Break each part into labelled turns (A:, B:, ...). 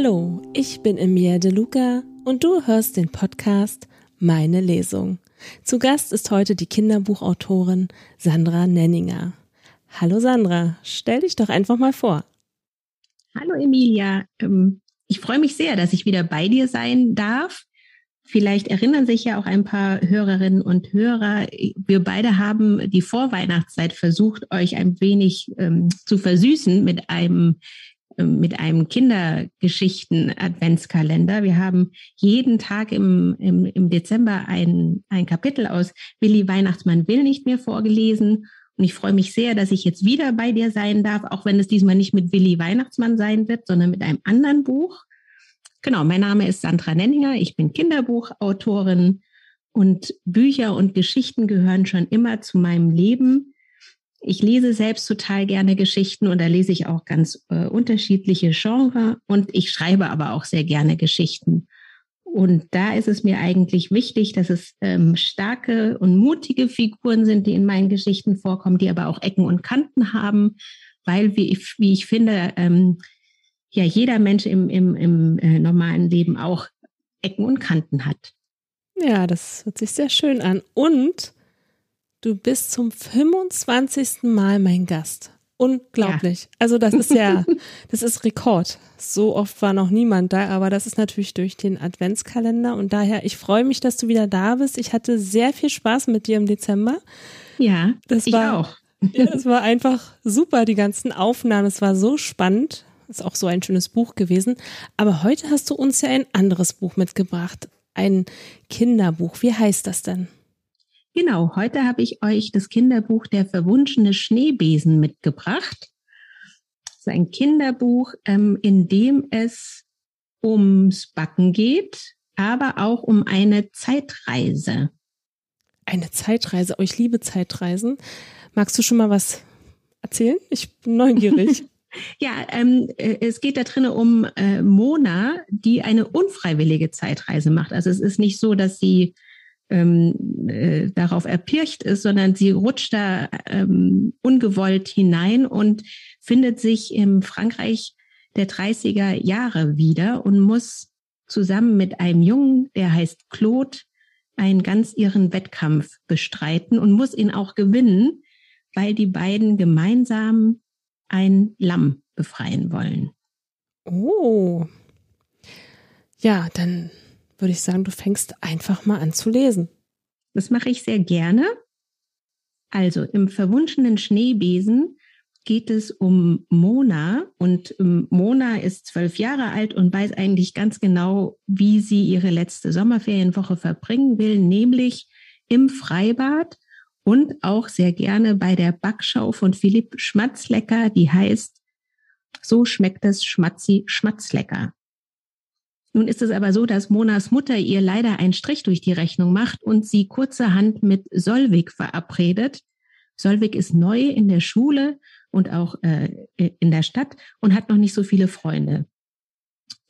A: Hallo, ich bin Emilia De Luca und du hörst den Podcast Meine Lesung. Zu Gast ist heute die Kinderbuchautorin Sandra Nenninger. Hallo Sandra, stell dich doch einfach mal vor.
B: Hallo Emilia, ähm, ich freue mich sehr, dass ich wieder bei dir sein darf. Vielleicht erinnern sich ja auch ein paar Hörerinnen und Hörer. Wir beide haben die Vorweihnachtszeit versucht, euch ein wenig ähm, zu versüßen mit einem mit einem Kindergeschichten-Adventskalender. Wir haben jeden Tag im, im, im Dezember ein, ein Kapitel aus Willi Weihnachtsmann will nicht mehr vorgelesen. Und ich freue mich sehr, dass ich jetzt wieder bei dir sein darf, auch wenn es diesmal nicht mit Willi Weihnachtsmann sein wird, sondern mit einem anderen Buch. Genau, mein Name ist Sandra Nenninger, ich bin Kinderbuchautorin und Bücher und Geschichten gehören schon immer zu meinem Leben. Ich lese selbst total gerne Geschichten und da lese ich auch ganz äh, unterschiedliche Genres und ich schreibe aber auch sehr gerne Geschichten. Und da ist es mir eigentlich wichtig, dass es ähm, starke und mutige Figuren sind, die in meinen Geschichten vorkommen, die aber auch Ecken und Kanten haben, weil, wie ich, wie ich finde, ähm, ja jeder Mensch im, im, im äh, normalen Leben auch Ecken und Kanten hat.
A: Ja, das hört sich sehr schön an. Und du bist zum 25. Mal mein Gast. Unglaublich. Ja. Also das ist ja, das ist Rekord. So oft war noch niemand da, aber das ist natürlich durch den Adventskalender und daher, ich freue mich, dass du wieder da bist. Ich hatte sehr viel Spaß mit dir im Dezember.
B: Ja, das
A: ich war, auch. Ja, es war einfach super, die ganzen Aufnahmen. Es war so spannend. Ist auch so ein schönes Buch gewesen. Aber heute hast du uns ja ein anderes Buch mitgebracht. Ein Kinderbuch. Wie heißt das denn?
B: Genau, heute habe ich euch das Kinderbuch Der verwunschene Schneebesen mitgebracht. Das ist ein Kinderbuch, ähm, in dem es ums Backen geht, aber auch um eine Zeitreise.
A: Eine Zeitreise. Oh, ich liebe Zeitreisen. Magst du schon mal was erzählen? Ich bin neugierig.
B: Ja, ähm, äh, es geht da drinnen um äh, Mona, die eine unfreiwillige Zeitreise macht. Also es ist nicht so, dass sie ähm, äh, darauf erpircht ist, sondern sie rutscht da ähm, ungewollt hinein und findet sich im Frankreich der 30er Jahre wieder und muss zusammen mit einem Jungen, der heißt Claude, einen ganz ihren Wettkampf bestreiten und muss ihn auch gewinnen, weil die beiden gemeinsam ein Lamm befreien wollen.
A: Oh. Ja, dann würde ich sagen, du fängst einfach mal an zu lesen.
B: Das mache ich sehr gerne. Also im verwunschenen Schneebesen geht es um Mona und ähm, Mona ist zwölf Jahre alt und weiß eigentlich ganz genau, wie sie ihre letzte Sommerferienwoche verbringen will, nämlich im Freibad und auch sehr gerne bei der Backschau von Philipp Schmatzlecker, die heißt So schmeckt es Schmatzi Schmatzlecker. Nun ist es aber so, dass Monas Mutter ihr leider einen Strich durch die Rechnung macht und sie kurzerhand mit Solvik verabredet. Solvik ist neu in der Schule und auch äh, in der Stadt und hat noch nicht so viele Freunde.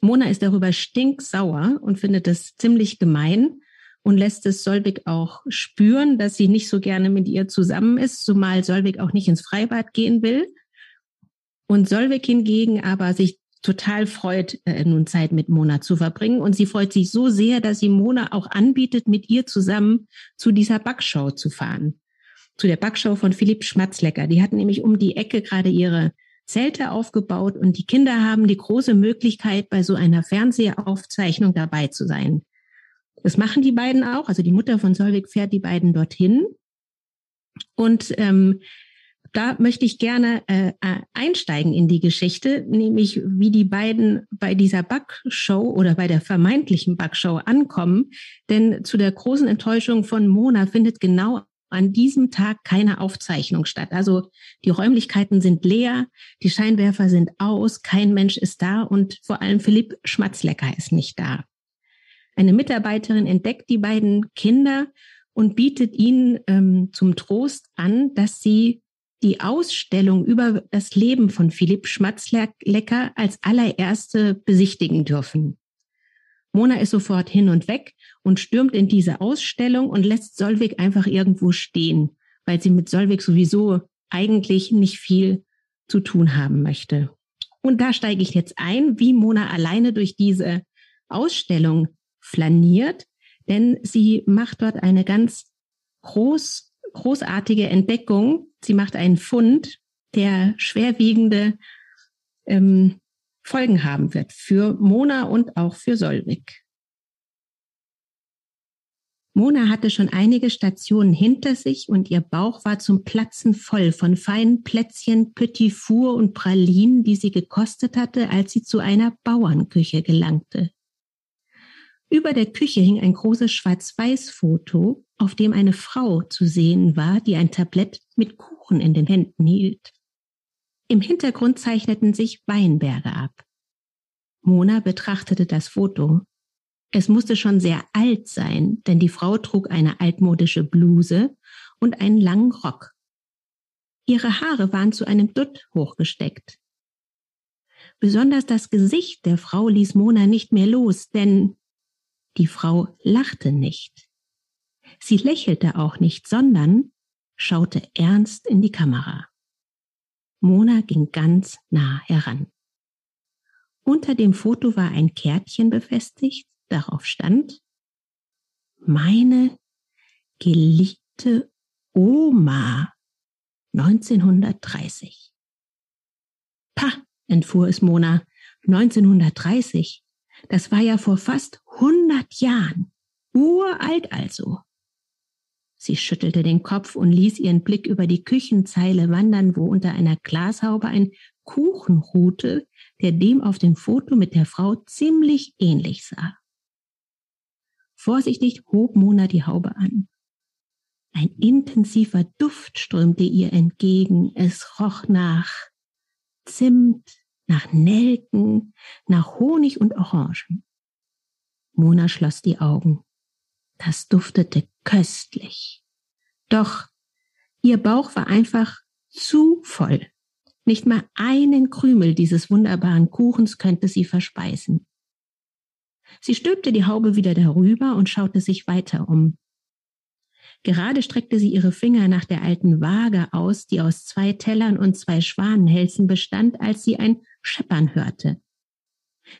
B: Mona ist darüber stinksauer und findet es ziemlich gemein und lässt es Solvik auch spüren, dass sie nicht so gerne mit ihr zusammen ist, zumal Solvik auch nicht ins Freibad gehen will. Und Solvik hingegen aber sich total freut, äh, nun Zeit mit Mona zu verbringen. Und sie freut sich so sehr, dass sie Mona auch anbietet, mit ihr zusammen zu dieser Backshow zu fahren. Zu der Backshow von Philipp Schmatzlecker. Die hat nämlich um die Ecke gerade ihre Zelte aufgebaut und die Kinder haben die große Möglichkeit, bei so einer Fernsehaufzeichnung dabei zu sein. Das machen die beiden auch. Also die Mutter von Solvik fährt die beiden dorthin. Und ähm, da möchte ich gerne äh, einsteigen in die Geschichte, nämlich wie die beiden bei dieser Backshow oder bei der vermeintlichen Backshow ankommen. Denn zu der großen Enttäuschung von Mona findet genau an diesem Tag keine Aufzeichnung statt. Also die Räumlichkeiten sind leer, die Scheinwerfer sind aus, kein Mensch ist da und vor allem Philipp Schmatzlecker ist nicht da. Eine Mitarbeiterin entdeckt die beiden Kinder und bietet ihnen ähm, zum Trost an, dass sie die Ausstellung über das Leben von Philipp Schmatzlecker als allererste besichtigen dürfen. Mona ist sofort hin und weg und stürmt in diese Ausstellung und lässt Solvik einfach irgendwo stehen, weil sie mit Solvik sowieso eigentlich nicht viel zu tun haben möchte. Und da steige ich jetzt ein, wie Mona alleine durch diese Ausstellung flaniert, denn sie macht dort eine ganz groß, großartige Entdeckung. Sie macht einen Fund, der schwerwiegende ähm, Folgen haben wird für Mona und auch für Solvik. Mona hatte schon einige Stationen hinter sich und ihr Bauch war zum Platzen voll von feinen Plätzchen, Petit Four und Pralinen, die sie gekostet hatte, als sie zu einer Bauernküche gelangte. Über der Küche hing ein großes Schwarz-Weiß-Foto, auf dem eine Frau zu sehen war, die ein Tablett mit Kuchen in den Händen hielt. Im Hintergrund zeichneten sich Weinberge ab. Mona betrachtete das Foto. Es musste schon sehr alt sein, denn die Frau trug eine altmodische Bluse und einen langen Rock. Ihre Haare waren zu einem Dutt hochgesteckt. Besonders das Gesicht der Frau ließ Mona nicht mehr los, denn die Frau lachte nicht. Sie lächelte auch nicht, sondern schaute ernst in die Kamera. Mona ging ganz nah heran. Unter dem Foto war ein Kärtchen befestigt, darauf stand Meine geliebte Oma 1930. Pah, entfuhr es Mona, 1930. Das war ja vor fast 100 Jahren. Uralt also. Sie schüttelte den Kopf und ließ ihren Blick über die Küchenzeile wandern, wo unter einer Glashaube ein Kuchen ruhte, der dem auf dem Foto mit der Frau ziemlich ähnlich sah. Vorsichtig hob Mona die Haube an. Ein intensiver Duft strömte ihr entgegen. Es roch nach Zimt, nach Nelken, nach Honig und Orangen. Mona schloss die Augen. Das duftete köstlich. Doch ihr Bauch war einfach zu voll. Nicht mal einen Krümel dieses wunderbaren Kuchens könnte sie verspeisen. Sie stülpte die Haube wieder darüber und schaute sich weiter um. Gerade streckte sie ihre Finger nach der alten Waage aus, die aus zwei Tellern und zwei Schwanenhälsen bestand, als sie ein Scheppern hörte.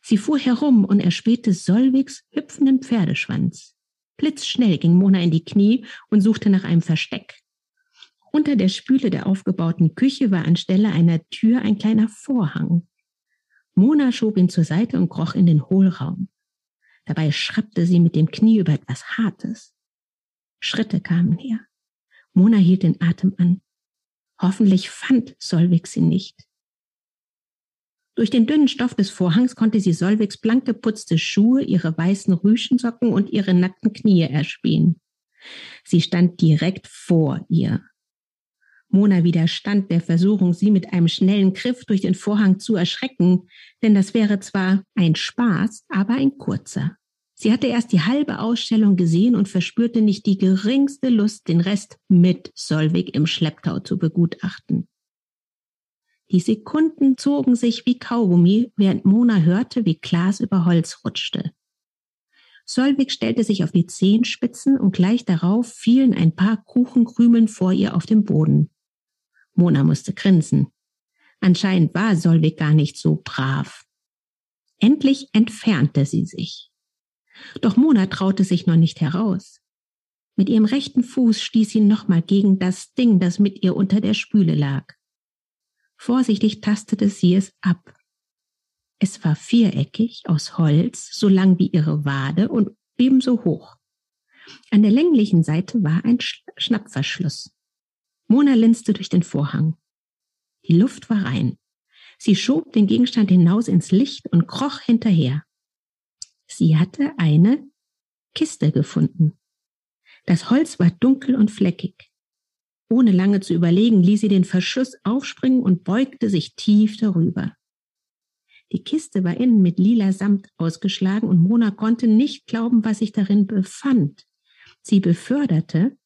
B: Sie fuhr herum und erspähte Solvigs hüpfenden Pferdeschwanz. Blitzschnell ging Mona in die Knie und suchte nach einem Versteck. Unter der Spüle der aufgebauten Küche war anstelle einer Tür ein kleiner Vorhang. Mona schob ihn zur Seite und kroch in den Hohlraum. Dabei schrappte sie mit dem Knie über etwas Hartes. Schritte kamen her. Mona hielt den Atem an. Hoffentlich fand Solvik sie nicht. Durch den dünnen Stoff des Vorhangs konnte sie Solvigs blank geputzte Schuhe, ihre weißen Rüschensocken und ihre nackten Knie erspähen. Sie stand direkt vor ihr. Mona widerstand der Versuchung, sie mit einem schnellen Griff durch den Vorhang zu erschrecken, denn das wäre zwar ein Spaß, aber ein kurzer. Sie hatte erst die halbe Ausstellung gesehen und verspürte nicht die geringste Lust, den Rest mit Solvig im Schlepptau zu begutachten. Die Sekunden zogen sich wie Kaugummi, während Mona hörte, wie Glas über Holz rutschte. Solvig stellte sich auf die Zehenspitzen und gleich darauf fielen ein paar Kuchenkrümeln vor ihr auf den Boden. Mona musste grinsen. Anscheinend war Solvig gar nicht so brav. Endlich entfernte sie sich. Doch Mona traute sich noch nicht heraus. Mit ihrem rechten Fuß stieß sie nochmal gegen das Ding, das mit ihr unter der Spüle lag. Vorsichtig tastete sie es ab. Es war viereckig aus Holz, so lang wie ihre Wade und ebenso hoch. An der länglichen Seite war ein Schnappverschluss. Mona linste durch den Vorhang. Die Luft war rein. Sie schob den Gegenstand hinaus ins Licht und kroch hinterher. Sie hatte eine Kiste gefunden. Das Holz war dunkel und fleckig. Ohne lange zu überlegen, ließ sie den Verschluss aufspringen und beugte sich tief darüber. Die Kiste war innen mit lila Samt ausgeschlagen und Mona konnte nicht glauben, was sich darin befand. Sie beförderte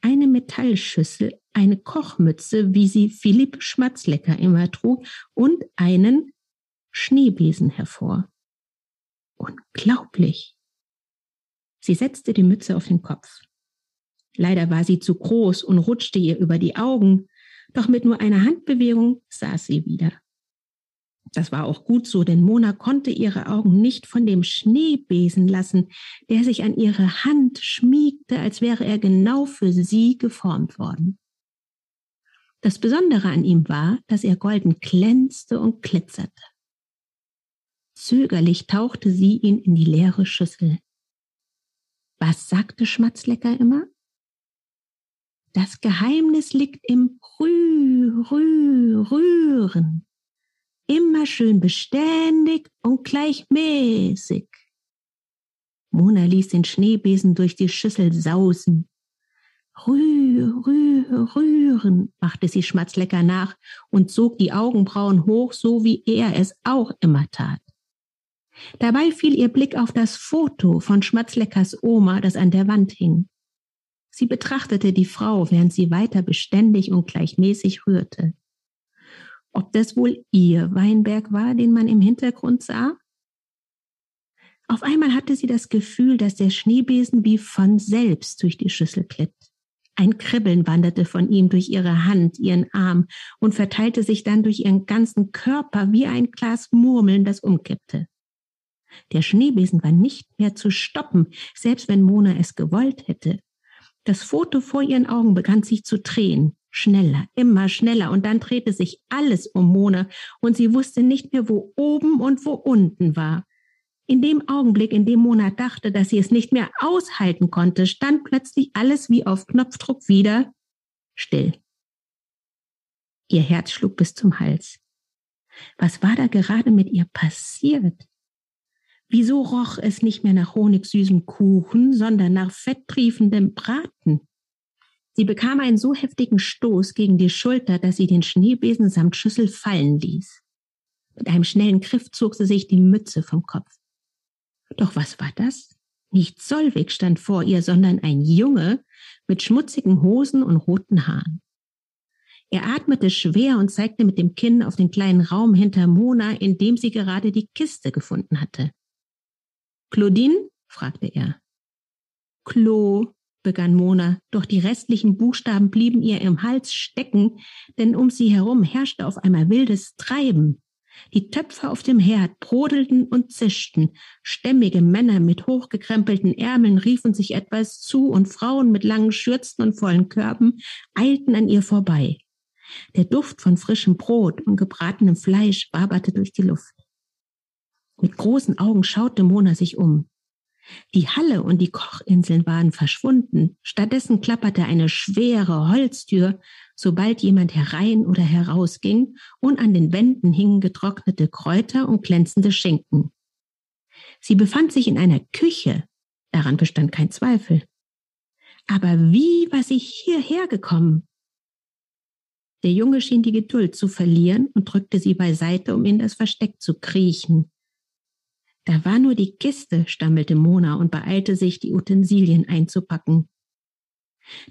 B: eine Metallschüssel, eine Kochmütze, wie sie Philipp Schmatzlecker immer trug, und einen Schneebesen hervor. Unglaublich. Sie setzte die Mütze auf den Kopf. Leider war sie zu groß und rutschte ihr über die Augen. Doch mit nur einer Handbewegung saß sie wieder. Das war auch gut so, denn Mona konnte ihre Augen nicht von dem Schneebesen lassen, der sich an ihre Hand schmiegte, als wäre er genau für sie geformt worden. Das Besondere an ihm war, dass er golden glänzte und glitzerte. Zögerlich tauchte sie ihn in die leere Schüssel. Was sagte Schmatzlecker immer? Das Geheimnis liegt im Rüh, Rüh, Rühren. Immer schön beständig und gleichmäßig. Mona ließ den Schneebesen durch die Schüssel sausen. Rüh, rüh, rühren, machte sie Schmatzlecker nach und zog die Augenbrauen hoch, so wie er es auch immer tat. Dabei fiel ihr Blick auf das Foto von Schmatzleckers Oma, das an der Wand hing. Sie betrachtete die Frau, während sie weiter beständig und gleichmäßig rührte. Ob das wohl ihr Weinberg war, den man im Hintergrund sah? Auf einmal hatte sie das Gefühl, dass der Schneebesen wie von selbst durch die Schüssel glitt. Ein Kribbeln wanderte von ihm durch ihre Hand, ihren Arm und verteilte sich dann durch ihren ganzen Körper wie ein Glas Murmeln, das umkippte. Der Schneebesen war nicht mehr zu stoppen, selbst wenn Mona es gewollt hätte. Das Foto vor ihren Augen begann sich zu drehen. Schneller, immer schneller. Und dann drehte sich alles um Mona und sie wusste nicht mehr, wo oben und wo unten war. In dem Augenblick, in dem Mona dachte, dass sie es nicht mehr aushalten konnte, stand plötzlich alles wie auf Knopfdruck wieder still. Ihr Herz schlug bis zum Hals. Was war da gerade mit ihr passiert? Wieso roch es nicht mehr nach honigsüßem Kuchen, sondern nach fetttriefendem Braten? Sie bekam einen so heftigen Stoß gegen die Schulter, dass sie den Schneebesen samt Schüssel fallen ließ. Mit einem schnellen Griff zog sie sich die Mütze vom Kopf. Doch was war das? Nicht Solvig stand vor ihr, sondern ein Junge mit schmutzigen Hosen und roten Haaren. Er atmete schwer und zeigte mit dem Kinn auf den kleinen Raum hinter Mona, in dem sie gerade die Kiste gefunden hatte. Claudine? fragte er. Klo, begann Mona, doch die restlichen Buchstaben blieben ihr im Hals stecken, denn um sie herum herrschte auf einmal wildes Treiben. Die Töpfe auf dem Herd brodelten und zischten. Stämmige Männer mit hochgekrempelten Ärmeln riefen sich etwas zu und Frauen mit langen Schürzen und vollen Körben eilten an ihr vorbei. Der Duft von frischem Brot und gebratenem Fleisch waberte durch die Luft. Mit großen Augen schaute Mona sich um. Die Halle und die Kochinseln waren verschwunden. Stattdessen klapperte eine schwere Holztür, sobald jemand herein oder herausging, und an den Wänden hingen getrocknete Kräuter und glänzende Schinken. Sie befand sich in einer Küche, daran bestand kein Zweifel. Aber wie war sie hierher gekommen? Der Junge schien die Geduld zu verlieren und drückte sie beiseite, um in das Versteck zu kriechen. Da war nur die Kiste, stammelte Mona und beeilte sich, die Utensilien einzupacken.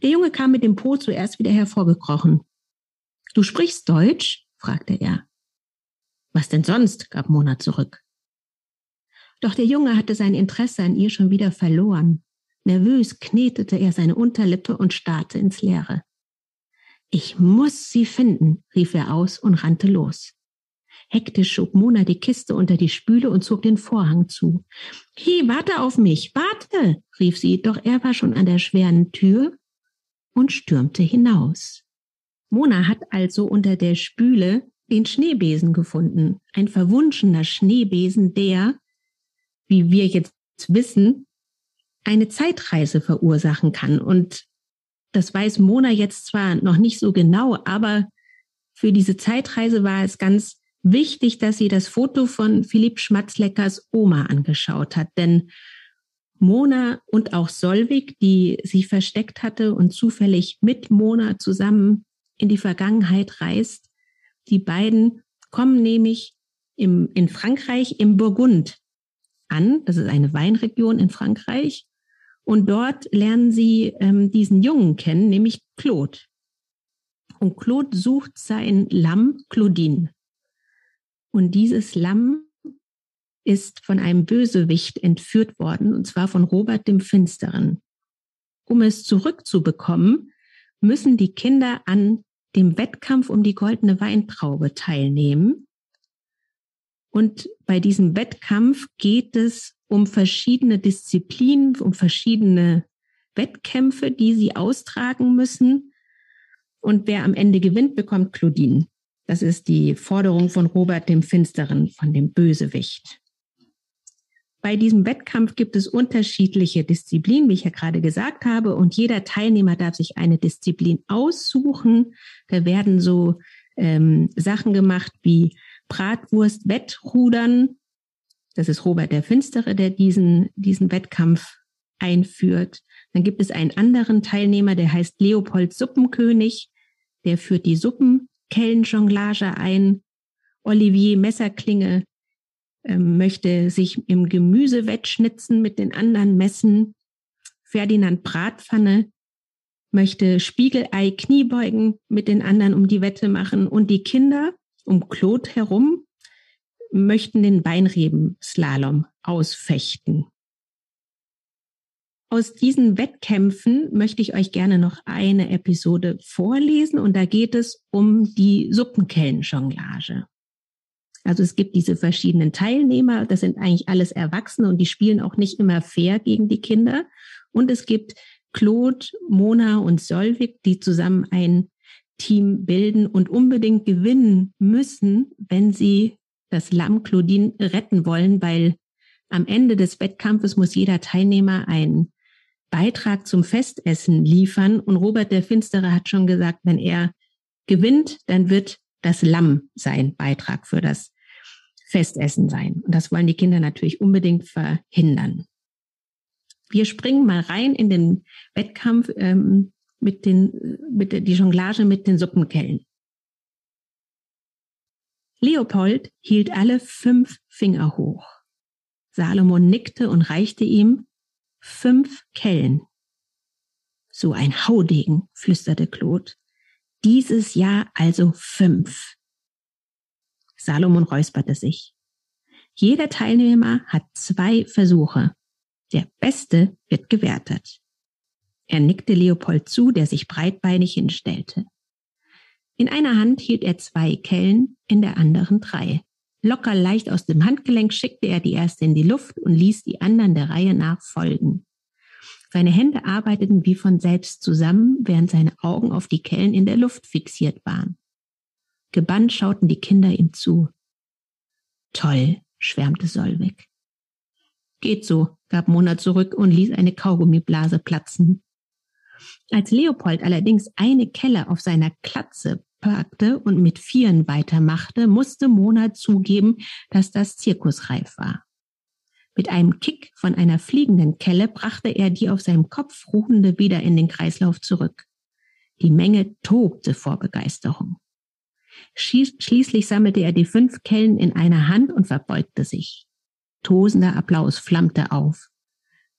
B: Der Junge kam mit dem Po zuerst wieder hervorgekrochen. Du sprichst Deutsch? fragte er. Was denn sonst? gab Mona zurück. Doch der Junge hatte sein Interesse an ihr schon wieder verloren. Nervös knetete er seine Unterlippe und starrte ins Leere. Ich muss sie finden, rief er aus und rannte los. Hektisch schob Mona die Kiste unter die Spüle und zog den Vorhang zu. Hey, warte auf mich, warte, rief sie, doch er war schon an der schweren Tür und stürmte hinaus. Mona hat also unter der Spüle den Schneebesen gefunden. Ein verwunschener Schneebesen, der, wie wir jetzt wissen, eine Zeitreise verursachen kann. Und das weiß Mona jetzt zwar noch nicht so genau, aber für diese Zeitreise war es ganz wichtig, dass sie das Foto von Philipp Schmatzleckers Oma angeschaut hat, denn Mona und auch Solvig, die sich versteckt hatte und zufällig mit Mona zusammen in die Vergangenheit reist, die beiden kommen nämlich im, in Frankreich im Burgund an. Das ist eine Weinregion in Frankreich. Und dort lernen sie ähm, diesen Jungen kennen, nämlich Claude. Und Claude sucht sein Lamm Claudine. Und dieses Lamm ist von einem Bösewicht entführt worden, und zwar von Robert dem Finsteren. Um es zurückzubekommen, müssen die Kinder an dem Wettkampf um die goldene Weintraube teilnehmen. Und bei diesem Wettkampf geht es um verschiedene Disziplinen, um verschiedene Wettkämpfe, die sie austragen müssen. Und wer am Ende gewinnt, bekommt Claudine. Das ist die Forderung von Robert dem Finsteren, von dem Bösewicht. Bei diesem Wettkampf gibt es unterschiedliche Disziplinen, wie ich ja gerade gesagt habe, und jeder Teilnehmer darf sich eine Disziplin aussuchen. Da werden so ähm, Sachen gemacht wie Bratwurst, Wettrudern. Das ist Robert der Finstere, der diesen, diesen Wettkampf einführt. Dann gibt es einen anderen Teilnehmer, der heißt Leopold Suppenkönig. Der führt die Suppenkellenjonglage ein. Olivier Messerklinge ähm, möchte sich im Gemüse wettschnitzen mit den anderen Messen. Ferdinand Bratpfanne möchte Spiegelei Kniebeugen mit den anderen um die Wette machen und die Kinder um Claude herum möchten den Beinreben-Slalom ausfechten. Aus diesen Wettkämpfen möchte ich euch gerne noch eine Episode vorlesen und da geht es um die Suppenkellenjonglage. Also es gibt diese verschiedenen Teilnehmer, das sind eigentlich alles Erwachsene und die spielen auch nicht immer fair gegen die Kinder. Und es gibt Claude, Mona und Solvik, die zusammen ein Team bilden und unbedingt gewinnen müssen, wenn sie das Lamm Claudine retten wollen, weil am Ende des Wettkampfes muss jeder Teilnehmer einen Beitrag zum Festessen liefern. Und Robert der Finstere hat schon gesagt, wenn er gewinnt, dann wird das Lamm sein Beitrag für das Festessen sein. Und das wollen die Kinder natürlich unbedingt verhindern. Wir springen mal rein in den Wettkampf ähm, mit den, mit der, die Jonglage mit den Suppenkellen. Leopold hielt alle fünf Finger hoch. Salomon nickte und reichte ihm fünf Kellen. So ein Haudegen, flüsterte Claude. Dieses Jahr also fünf. Salomon räusperte sich. Jeder Teilnehmer hat zwei Versuche. Der Beste wird gewertet. Er nickte Leopold zu, der sich breitbeinig hinstellte. In einer Hand hielt er zwei Kellen, in der anderen drei. Locker leicht aus dem Handgelenk schickte er die erste in die Luft und ließ die anderen der Reihe nach folgen. Seine Hände arbeiteten wie von selbst zusammen, während seine Augen auf die Kellen in der Luft fixiert waren. Gebannt schauten die Kinder ihm zu. Toll, schwärmte Solweg. Geht so, gab Mona zurück und ließ eine Kaugummiblase platzen. Als Leopold allerdings eine Kelle auf seiner Klatze packte und mit Vieren weitermachte, musste Mona zugeben, dass das zirkusreif war. Mit einem Kick von einer fliegenden Kelle brachte er die auf seinem Kopf ruhende wieder in den Kreislauf zurück. Die Menge tobte vor Begeisterung. Schließlich sammelte er die fünf Kellen in einer Hand und verbeugte sich. Tosender Applaus flammte auf.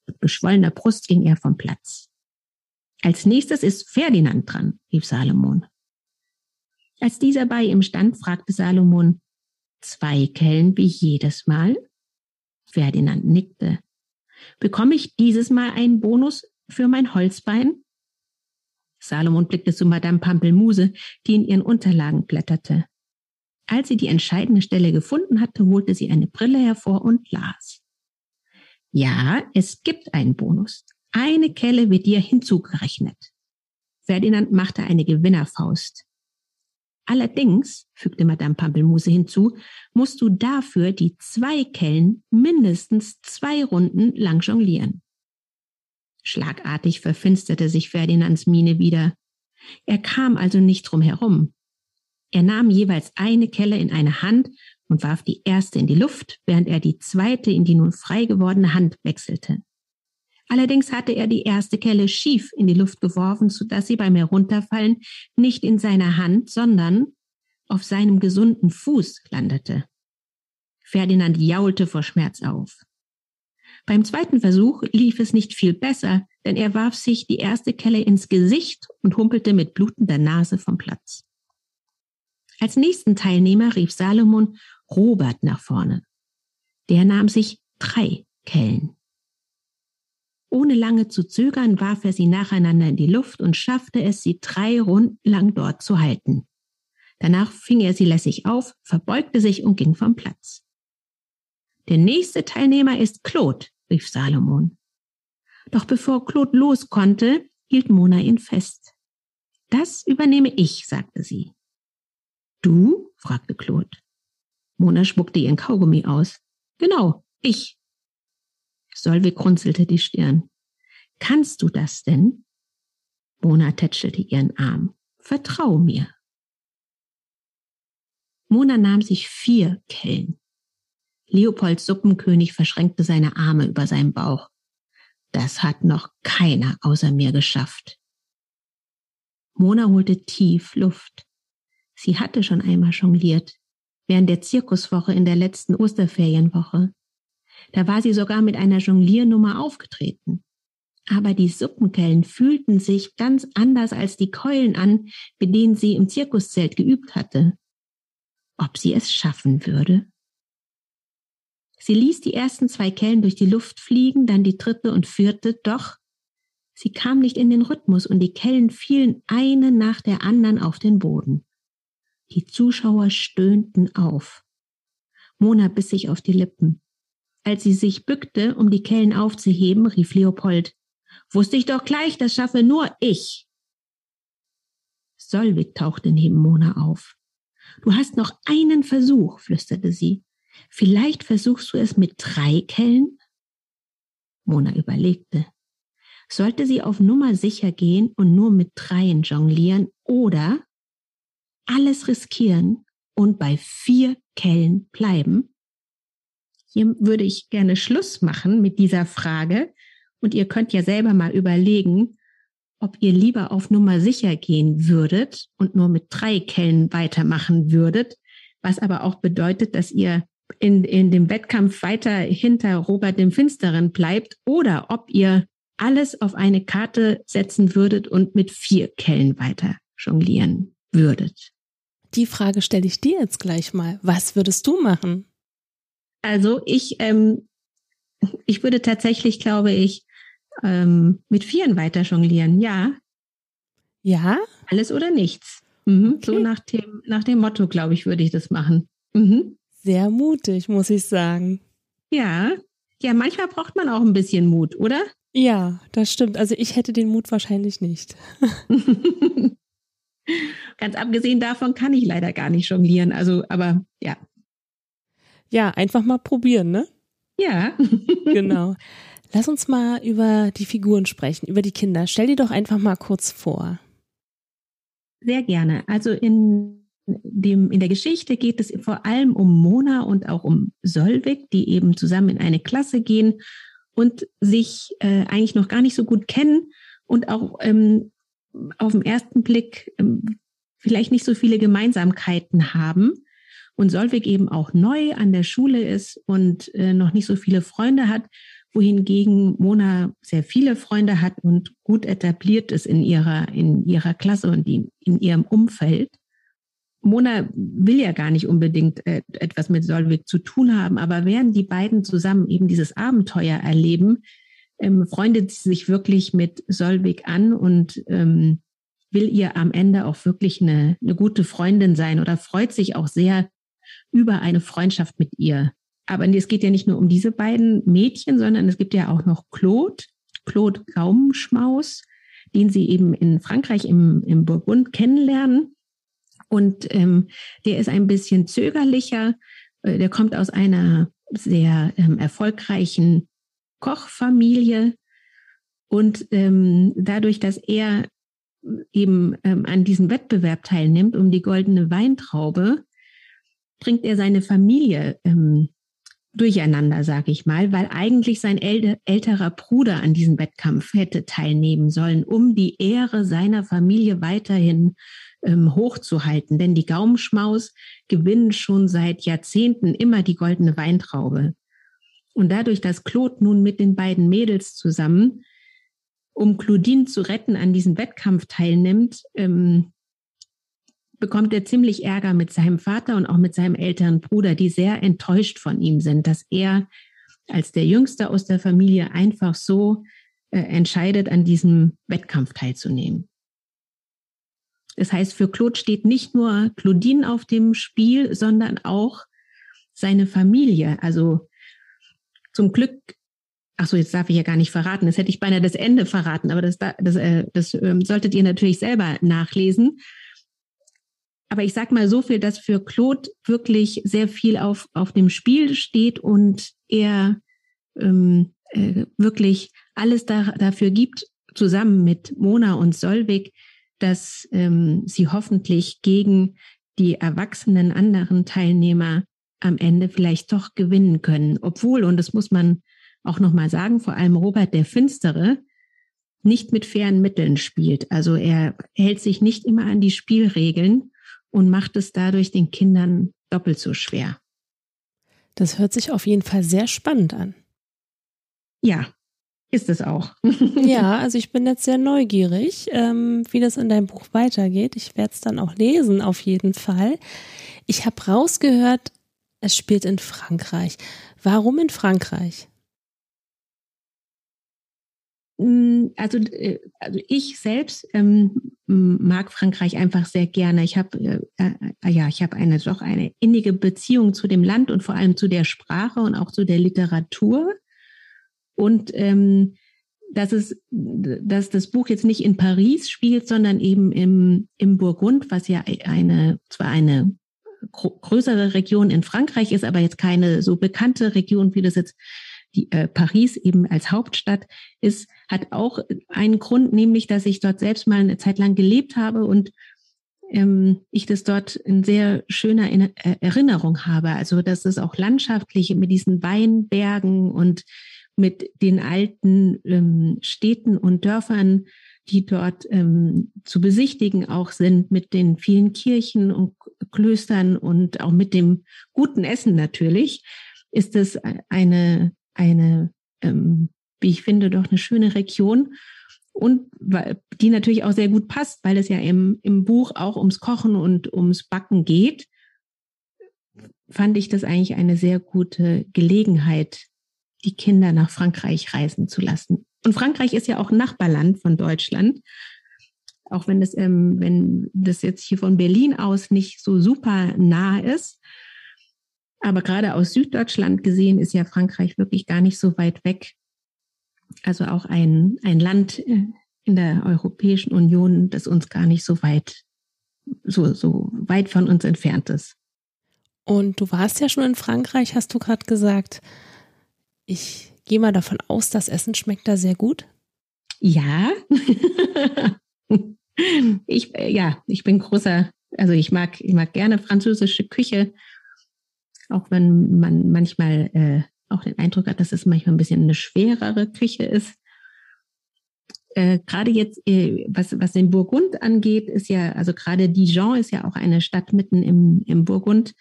B: Mit geschwollener Brust ging er vom Platz. Als nächstes ist Ferdinand dran, rief Salomon. Als dieser bei ihm stand, fragte Salomon, zwei Kellen wie jedes Mal? Ferdinand nickte. Bekomme ich dieses Mal einen Bonus für mein Holzbein? Salomon blickte zu Madame Pampelmuse, die in ihren Unterlagen blätterte. Als sie die entscheidende Stelle gefunden hatte, holte sie eine Brille hervor und las. Ja, es gibt einen Bonus. Eine Kelle wird dir hinzugerechnet. Ferdinand machte eine Gewinnerfaust. Allerdings, fügte Madame Pampelmuse hinzu, musst du dafür die zwei Kellen mindestens zwei Runden lang jonglieren. Schlagartig verfinsterte sich Ferdinands Miene wieder. Er kam also nicht drum herum. Er nahm jeweils eine Kelle in eine Hand und warf die erste in die Luft, während er die zweite in die nun frei gewordene Hand wechselte. Allerdings hatte er die erste Kelle schief in die Luft geworfen, so dass sie beim Herunterfallen nicht in seiner Hand, sondern auf seinem gesunden Fuß landete. Ferdinand jaulte vor Schmerz auf. Beim zweiten Versuch lief es nicht viel besser, denn er warf sich die erste Kelle ins Gesicht und humpelte mit blutender Nase vom Platz. Als nächsten Teilnehmer rief Salomon Robert nach vorne. Der nahm sich drei Kellen. Ohne lange zu zögern, warf er sie nacheinander in die Luft und schaffte es, sie drei Runden lang dort zu halten. Danach fing er sie lässig auf, verbeugte sich und ging vom Platz. Der nächste Teilnehmer ist Claude, rief Salomon. Doch bevor Claude los konnte, hielt Mona ihn fest. Das übernehme ich, sagte sie. Du? fragte Claude. Mona spuckte ihren Kaugummi aus. Genau, ich. Solveig runzelte die Stirn. Kannst du das denn? Mona tätschelte ihren Arm. Vertrau mir. Mona nahm sich vier Kellen. Leopolds Suppenkönig verschränkte seine Arme über seinem Bauch. Das hat noch keiner außer mir geschafft. Mona holte tief Luft. Sie hatte schon einmal jongliert, während der Zirkuswoche in der letzten Osterferienwoche. Da war sie sogar mit einer Jongliernummer aufgetreten. Aber die Suppenkellen fühlten sich ganz anders als die Keulen an, mit denen sie im Zirkuszelt geübt hatte. Ob sie es schaffen würde? Sie ließ die ersten zwei Kellen durch die Luft fliegen, dann die dritte und vierte, doch sie kam nicht in den Rhythmus und die Kellen fielen eine nach der anderen auf den Boden. Die Zuschauer stöhnten auf. Mona biss sich auf die Lippen. Als sie sich bückte, um die Kellen aufzuheben, rief Leopold, Wusste ich doch gleich, das schaffe nur ich. Solvig tauchte neben Mona auf. Du hast noch einen Versuch, flüsterte sie. Vielleicht versuchst du es mit drei Kellen? Mona überlegte. Sollte sie auf Nummer sicher gehen und nur mit dreien jonglieren oder alles riskieren und bei vier Kellen bleiben? Hier würde ich gerne Schluss machen mit dieser Frage und ihr könnt ja selber mal überlegen, ob ihr lieber auf Nummer sicher gehen würdet und nur mit drei Kellen weitermachen würdet, was aber auch bedeutet, dass ihr in, in dem Wettkampf weiter hinter Robert dem Finsteren bleibt oder ob ihr alles auf eine Karte setzen würdet und mit vier Kellen weiter jonglieren würdet.
A: Die Frage stelle ich dir jetzt gleich mal. Was würdest du machen?
B: Also ich, ähm, ich würde tatsächlich, glaube ich, ähm, mit Vieren weiter jonglieren. Ja.
A: Ja?
B: Alles oder nichts. Mhm. Okay. So nach dem, nach dem Motto, glaube ich, würde ich das machen. Mhm
A: sehr mutig, muss ich sagen.
B: Ja, ja, manchmal braucht man auch ein bisschen Mut, oder?
A: Ja, das stimmt. Also ich hätte den Mut wahrscheinlich nicht.
B: Ganz abgesehen davon kann ich leider gar nicht jonglieren. Also, aber ja.
A: Ja, einfach mal probieren, ne?
B: Ja.
A: genau. Lass uns mal über die Figuren sprechen, über die Kinder. Stell dir doch einfach mal kurz vor.
B: Sehr gerne. Also in dem, in der Geschichte geht es vor allem um Mona und auch um Solvik, die eben zusammen in eine Klasse gehen und sich äh, eigentlich noch gar nicht so gut kennen und auch ähm, auf den ersten Blick ähm, vielleicht nicht so viele Gemeinsamkeiten haben. Und Solvik eben auch neu an der Schule ist und äh, noch nicht so viele Freunde hat, wohingegen Mona sehr viele Freunde hat und gut etabliert ist in ihrer, in ihrer Klasse und in, in ihrem Umfeld. Mona will ja gar nicht unbedingt äh, etwas mit Solvik zu tun haben, aber während die beiden zusammen eben dieses Abenteuer erleben, ähm, freundet sie sich wirklich mit Solvik an und ähm, will ihr am Ende auch wirklich eine, eine gute Freundin sein oder freut sich auch sehr über eine Freundschaft mit ihr. Aber es geht ja nicht nur um diese beiden Mädchen, sondern es gibt ja auch noch Claude, Claude Gaumenschmaus, den sie eben in Frankreich im, im Burgund kennenlernen und ähm, der ist ein bisschen zögerlicher. Äh, der kommt aus einer sehr ähm, erfolgreichen Kochfamilie. Und ähm, dadurch, dass er eben ähm, an diesem Wettbewerb teilnimmt um die goldene Weintraube, bringt er seine Familie ähm, durcheinander, sage ich mal, weil eigentlich sein äl älterer Bruder an diesem Wettkampf hätte teilnehmen sollen, um die Ehre seiner Familie weiterhin ähm, hochzuhalten. Denn die Gaumenschmaus gewinnen schon seit Jahrzehnten immer die goldene Weintraube. Und dadurch, dass Claude nun mit den beiden Mädels zusammen, um Claudine zu retten, an diesem Wettkampf teilnimmt, ähm, bekommt er ziemlich Ärger mit seinem Vater und auch mit seinem älteren Bruder, die sehr enttäuscht von ihm sind, dass er als der Jüngste aus der Familie einfach so äh, entscheidet, an diesem Wettkampf teilzunehmen. Das heißt, für Claude steht nicht nur Claudine auf dem Spiel, sondern auch seine Familie. Also zum Glück, ach so, jetzt darf ich ja gar nicht verraten, das hätte ich beinahe das Ende verraten, aber das, das, äh, das ähm, solltet ihr natürlich selber nachlesen. Aber ich sag mal so viel, dass für Claude wirklich sehr viel auf, auf dem Spiel steht und er ähm, äh, wirklich alles da, dafür gibt, zusammen mit Mona und Solvig, dass ähm, sie hoffentlich gegen die erwachsenen anderen Teilnehmer am Ende vielleicht doch gewinnen können. Obwohl, und das muss man auch nochmal sagen, vor allem Robert der Finstere nicht mit fairen Mitteln spielt. Also er hält sich nicht immer an die Spielregeln und macht es dadurch den Kindern doppelt so schwer.
A: Das hört sich auf jeden Fall sehr spannend an.
B: Ja, ist es auch.
A: ja, also ich bin jetzt sehr neugierig, ähm, wie das in deinem Buch weitergeht. Ich werde es dann auch lesen, auf jeden Fall. Ich habe rausgehört, es spielt in Frankreich. Warum in Frankreich?
B: Mm, also, äh, also ich selbst ähm, mag Frankreich einfach sehr gerne. Ich habe äh, äh, ja, ich habe eine doch eine innige Beziehung zu dem Land und vor allem zu der Sprache und auch zu der Literatur. Und ähm, dass es, dass das Buch jetzt nicht in Paris spielt, sondern eben im, im Burgund, was ja eine zwar eine größere Region in Frankreich ist, aber jetzt keine so bekannte Region, wie das jetzt die, äh, Paris eben als Hauptstadt ist, hat auch einen Grund, nämlich, dass ich dort selbst mal eine Zeit lang gelebt habe und ähm, ich das dort in sehr schöner äh, Erinnerung habe. Also, dass es auch landschaftlich mit diesen Weinbergen und mit den alten ähm, Städten und Dörfern, die dort ähm, zu besichtigen auch sind, mit den vielen Kirchen und Klöstern und auch mit dem guten Essen natürlich, ist es eine eine, ähm, wie ich finde, doch eine schöne Region und die natürlich auch sehr gut passt, weil es ja im, im Buch auch ums Kochen und ums Backen geht, fand ich das eigentlich eine sehr gute Gelegenheit, die Kinder nach Frankreich reisen zu lassen. Und Frankreich ist ja auch Nachbarland von Deutschland. Auch wenn das, ähm, wenn das jetzt hier von Berlin aus nicht so super nah ist, aber gerade aus Süddeutschland gesehen ist ja Frankreich wirklich gar nicht so weit weg. Also auch ein, ein Land äh, in der Europäischen Union, das uns gar nicht so weit, so, so weit von uns entfernt ist.
A: Und du warst ja schon in Frankreich, hast du gerade gesagt. Ich gehe mal davon aus, das Essen schmeckt da sehr gut.
B: Ja. ich, äh, ja, ich bin großer, also ich mag, ich mag gerne französische Küche auch wenn man manchmal äh, auch den Eindruck hat, dass es manchmal ein bisschen eine schwerere Küche ist. Äh, gerade jetzt, äh, was, was den Burgund angeht, ist ja, also gerade Dijon ist ja auch eine Stadt mitten im, im Burgund,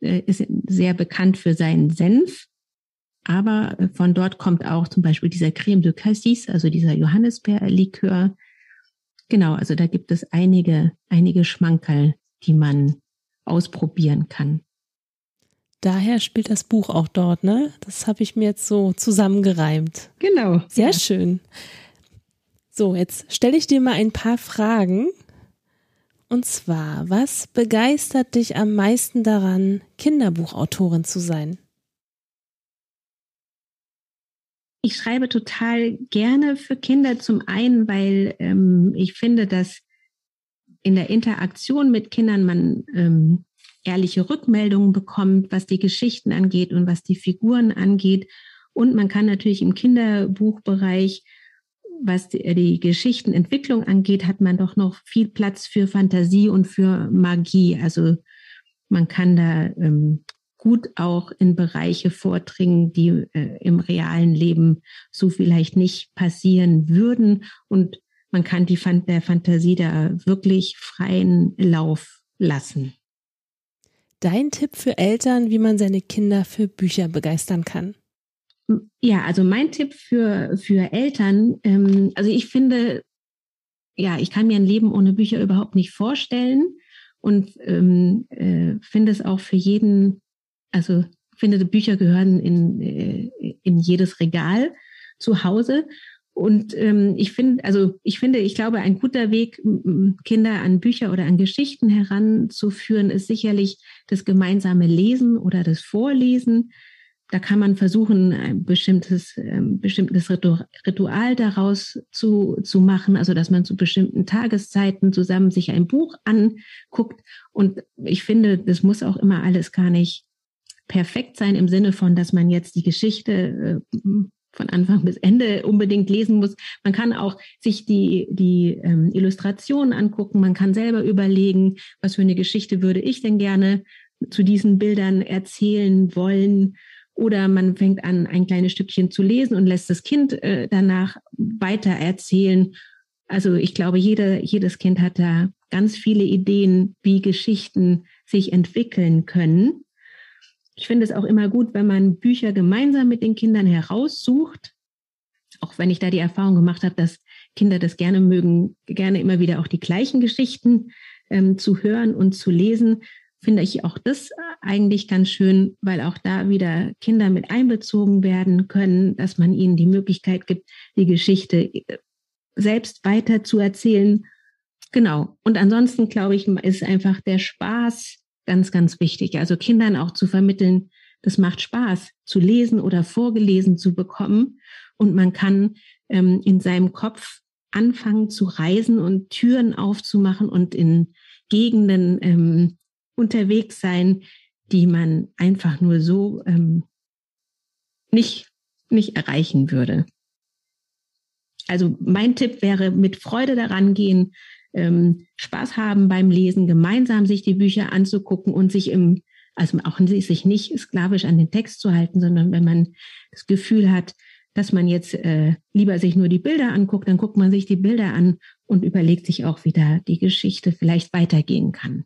B: äh, ist sehr bekannt für seinen Senf. Aber von dort kommt auch zum Beispiel dieser Creme de Cassis, also dieser Johannisbeerlikör. Genau, also da gibt es einige, einige Schmankerl, die man ausprobieren kann.
A: Daher spielt das Buch auch dort, ne? Das habe ich mir jetzt so zusammengereimt.
B: Genau.
A: Sehr ja. schön. So, jetzt stelle ich dir mal ein paar Fragen. Und zwar, was begeistert dich am meisten daran, Kinderbuchautorin zu sein?
B: Ich schreibe total gerne für Kinder. Zum einen, weil ähm, ich finde, dass in der Interaktion mit Kindern man ähm, ehrliche Rückmeldungen bekommt, was die Geschichten angeht und was die Figuren angeht. Und man kann natürlich im Kinderbuchbereich, was die, die Geschichtenentwicklung angeht, hat man doch noch viel Platz für Fantasie und für Magie. Also man kann da ähm, gut auch in Bereiche vordringen, die äh, im realen Leben so vielleicht nicht passieren würden. Und man kann die der Fantasie da wirklich freien Lauf lassen.
A: Dein Tipp für Eltern, wie man seine Kinder für Bücher begeistern kann?
B: Ja, also mein Tipp für, für Eltern, ähm, also ich finde, ja, ich kann mir ein Leben ohne Bücher überhaupt nicht vorstellen und ähm, äh, finde es auch für jeden, also finde, Bücher gehören in, äh, in jedes Regal zu Hause. Und ähm, ich finde, also ich finde, ich glaube, ein guter Weg, Kinder an Bücher oder an Geschichten heranzuführen, ist sicherlich das gemeinsame Lesen oder das Vorlesen. Da kann man versuchen, ein bestimmtes, ähm, bestimmtes Ritual daraus zu, zu machen, also dass man zu bestimmten Tageszeiten zusammen sich ein Buch anguckt. Und ich finde, das muss auch immer alles gar nicht perfekt sein im Sinne von, dass man jetzt die Geschichte äh, von Anfang bis Ende unbedingt lesen muss. Man kann auch sich die, die ähm, Illustrationen angucken. Man kann selber überlegen, was für eine Geschichte würde ich denn gerne zu diesen Bildern erzählen wollen. Oder man fängt an, ein kleines Stückchen zu lesen und lässt das Kind äh, danach weiter erzählen. Also ich glaube, jede, jedes Kind hat da ganz viele Ideen, wie Geschichten sich entwickeln können. Ich finde es auch immer gut, wenn man Bücher gemeinsam mit den Kindern heraussucht, auch wenn ich da die Erfahrung gemacht habe, dass Kinder das gerne mögen, gerne immer wieder auch die gleichen Geschichten ähm, zu hören und zu lesen, finde ich auch das eigentlich ganz schön, weil auch da wieder Kinder mit einbezogen werden können, dass man ihnen die Möglichkeit gibt, die Geschichte äh, selbst weiter zu erzählen. Genau. Und ansonsten glaube ich, ist einfach der Spaß ganz, ganz wichtig. Also Kindern auch zu vermitteln, das macht Spaß, zu lesen oder vorgelesen zu bekommen. Und man kann ähm, in seinem Kopf anfangen zu reisen und Türen aufzumachen und in Gegenden ähm, unterwegs sein, die man einfach nur so ähm, nicht, nicht erreichen würde. Also mein Tipp wäre, mit Freude daran gehen, ähm, Spaß haben beim Lesen, gemeinsam sich die Bücher anzugucken und sich im, also auch sich nicht sklavisch an den Text zu halten, sondern wenn man das Gefühl hat, dass man jetzt äh, lieber sich nur die Bilder anguckt, dann guckt man sich die Bilder an und überlegt sich auch, wie da die Geschichte vielleicht weitergehen kann.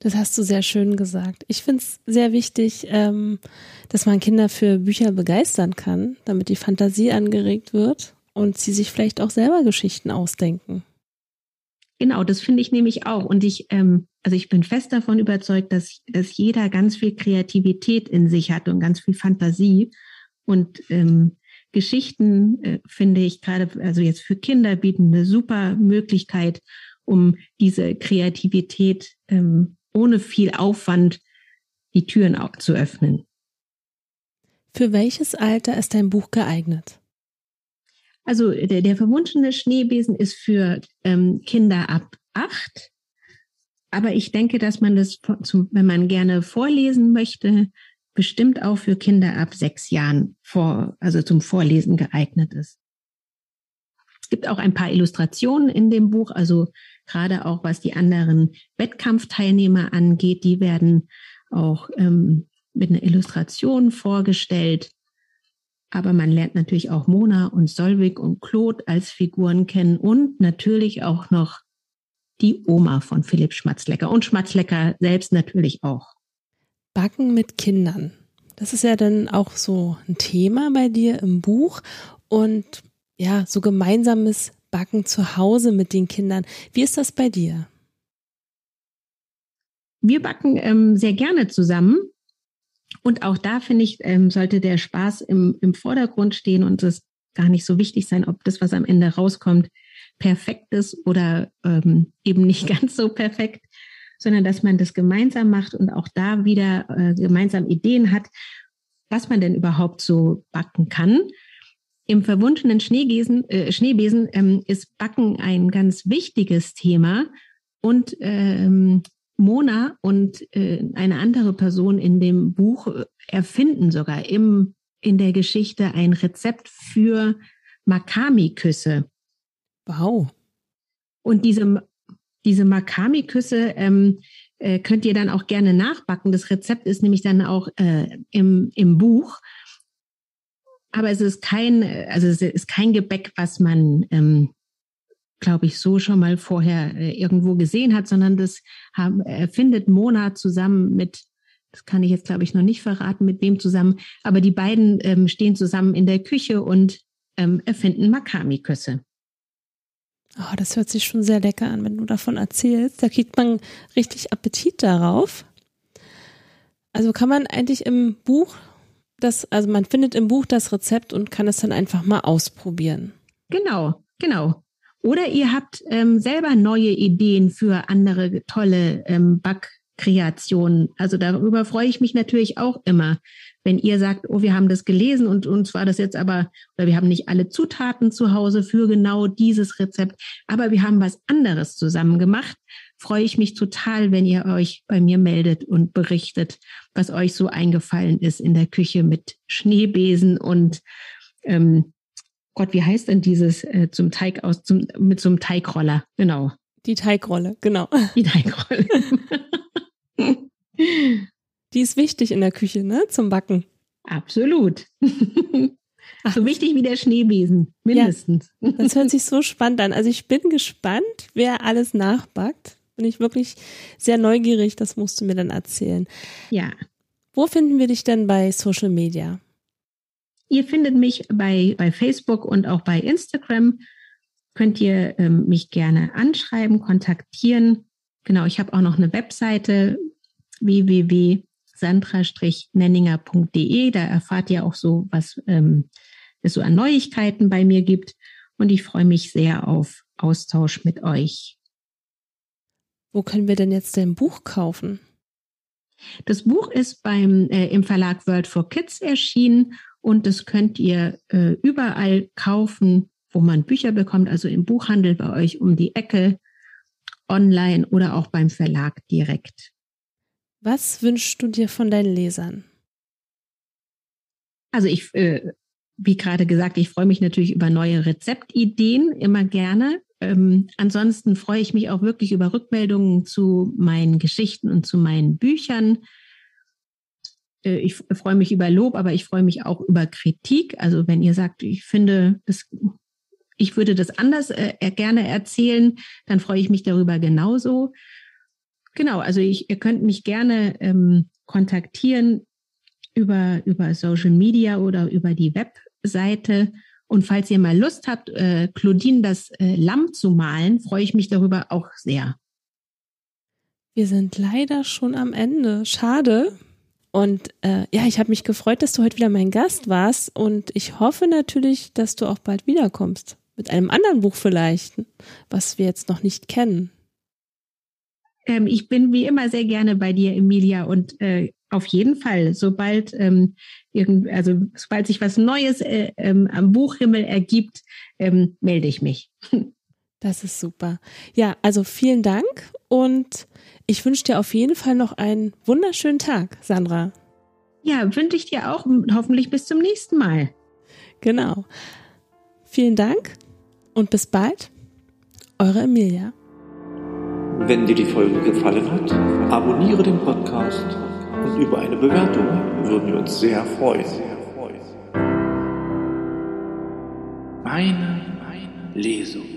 A: Das hast du sehr schön gesagt. Ich finde es sehr wichtig, ähm, dass man Kinder für Bücher begeistern kann, damit die Fantasie angeregt wird und sie sich vielleicht auch selber Geschichten ausdenken.
B: Genau, das finde ich nämlich auch. Und ich, ähm, also ich bin fest davon überzeugt, dass, dass jeder ganz viel Kreativität in sich hat und ganz viel Fantasie. Und ähm, Geschichten äh, finde ich gerade, also jetzt für Kinder bieten eine super Möglichkeit, um diese Kreativität ähm, ohne viel Aufwand die Türen auch zu öffnen.
A: Für welches Alter ist dein Buch geeignet?
B: Also der, der verwunschene Schneebesen ist für ähm, Kinder ab acht. Aber ich denke, dass man das, wenn man gerne vorlesen möchte, bestimmt auch für Kinder ab sechs Jahren vor, also zum Vorlesen geeignet ist. Es gibt auch ein paar Illustrationen in dem Buch, also gerade auch was die anderen Wettkampfteilnehmer angeht, die werden auch ähm, mit einer Illustration vorgestellt. Aber man lernt natürlich auch Mona und Solvig und Claude als Figuren kennen und natürlich auch noch die Oma von Philipp Schmatzlecker und Schmatzlecker selbst natürlich auch.
A: Backen mit Kindern. Das ist ja dann auch so ein Thema bei dir im Buch und ja, so gemeinsames Backen zu Hause mit den Kindern. Wie ist das bei dir?
B: Wir backen ähm, sehr gerne zusammen. Und auch da finde ich, ähm, sollte der Spaß im, im Vordergrund stehen und es gar nicht so wichtig sein, ob das, was am Ende rauskommt, perfekt ist oder ähm, eben nicht ganz so perfekt, sondern dass man das gemeinsam macht und auch da wieder äh, gemeinsam Ideen hat, was man denn überhaupt so backen kann. Im verwunschenen Schneebesen, äh, Schneebesen ähm, ist Backen ein ganz wichtiges Thema und ähm, Mona und äh, eine andere Person in dem Buch äh, erfinden sogar im, in der Geschichte ein Rezept für Makami-Küsse.
A: Wow.
B: Und diese, diese Makami-Küsse ähm, äh, könnt ihr dann auch gerne nachbacken. Das Rezept ist nämlich dann auch äh, im, im Buch. Aber es ist kein, also es ist kein Gebäck, was man ähm, glaube ich, so schon mal vorher äh, irgendwo gesehen hat, sondern das haben, erfindet Mona zusammen mit, das kann ich jetzt, glaube ich, noch nicht verraten, mit wem zusammen, aber die beiden ähm, stehen zusammen in der Küche und ähm, erfinden Makami-Küsse.
A: Oh, das hört sich schon sehr lecker an, wenn du davon erzählst. Da kriegt man richtig Appetit darauf. Also kann man eigentlich im Buch das, also man findet im Buch das Rezept und kann es dann einfach mal ausprobieren.
B: Genau, genau. Oder ihr habt ähm, selber neue Ideen für andere tolle ähm, Backkreationen. Also darüber freue ich mich natürlich auch immer, wenn ihr sagt, oh, wir haben das gelesen und uns war das jetzt aber, oder wir haben nicht alle Zutaten zu Hause für genau dieses Rezept, aber wir haben was anderes zusammen gemacht, freue ich mich total, wenn ihr euch bei mir meldet und berichtet, was euch so eingefallen ist in der Küche mit Schneebesen und ähm, Gott, wie heißt denn dieses äh, zum Teig aus, zum, mit so einem Teigroller? Genau.
A: Die Teigrolle, genau.
B: Die Teigrolle.
A: Die ist wichtig in der Küche, ne? Zum Backen.
B: Absolut. Ach. So wichtig wie der Schneebesen, mindestens.
A: Ja, das hört sich so spannend an. Also ich bin gespannt, wer alles nachbackt. Bin ich wirklich sehr neugierig. Das musst du mir dann erzählen.
B: Ja.
A: Wo finden wir dich denn bei Social Media?
B: Ihr findet mich bei, bei Facebook und auch bei Instagram. Könnt ihr ähm, mich gerne anschreiben, kontaktieren. Genau, ich habe auch noch eine Webseite www.sandra-nenninger.de. Da erfahrt ihr auch so, was ähm, es so an Neuigkeiten bei mir gibt. Und ich freue mich sehr auf Austausch mit euch.
A: Wo können wir denn jetzt dein Buch kaufen?
B: Das Buch ist beim äh, im Verlag World for Kids erschienen und das könnt ihr äh, überall kaufen, wo man Bücher bekommt, also im Buchhandel bei euch um die Ecke, online oder auch beim Verlag direkt.
A: Was wünschst du dir von deinen Lesern?
B: Also ich, äh, wie gerade gesagt, ich freue mich natürlich über neue Rezeptideen, immer gerne. Ähm, ansonsten freue ich mich auch wirklich über Rückmeldungen zu meinen Geschichten und zu meinen Büchern. Äh, ich freue mich über Lob, aber ich freue mich auch über Kritik. Also wenn ihr sagt, ich finde, das, ich würde das anders äh, gerne erzählen, dann freue ich mich darüber genauso. Genau, also ich, ihr könnt mich gerne ähm, kontaktieren über, über Social Media oder über die Webseite. Und falls ihr mal Lust habt, äh, Claudine das äh, Lamm zu malen, freue ich mich darüber auch sehr.
A: Wir sind leider schon am Ende. Schade. Und äh, ja, ich habe mich gefreut, dass du heute wieder mein Gast warst und ich hoffe natürlich, dass du auch bald wiederkommst. Mit einem anderen Buch vielleicht, was wir jetzt noch nicht kennen.
B: Ähm, ich bin wie immer sehr gerne bei dir, Emilia, und äh, auf jeden Fall, sobald ähm, irgend, also sobald sich was Neues äh, ähm, am Buchhimmel ergibt, ähm, melde ich mich.
A: Das ist super. Ja, also vielen Dank und ich wünsche dir auf jeden Fall noch einen wunderschönen Tag, Sandra.
B: Ja, wünsche ich dir auch und hoffentlich bis zum nächsten Mal.
A: Genau. Vielen Dank und bis bald. Eure Emilia.
C: Wenn dir die Folge gefallen hat, abonniere den Podcast und über eine Bewertung würden wir uns sehr freuen. Meine Lesung.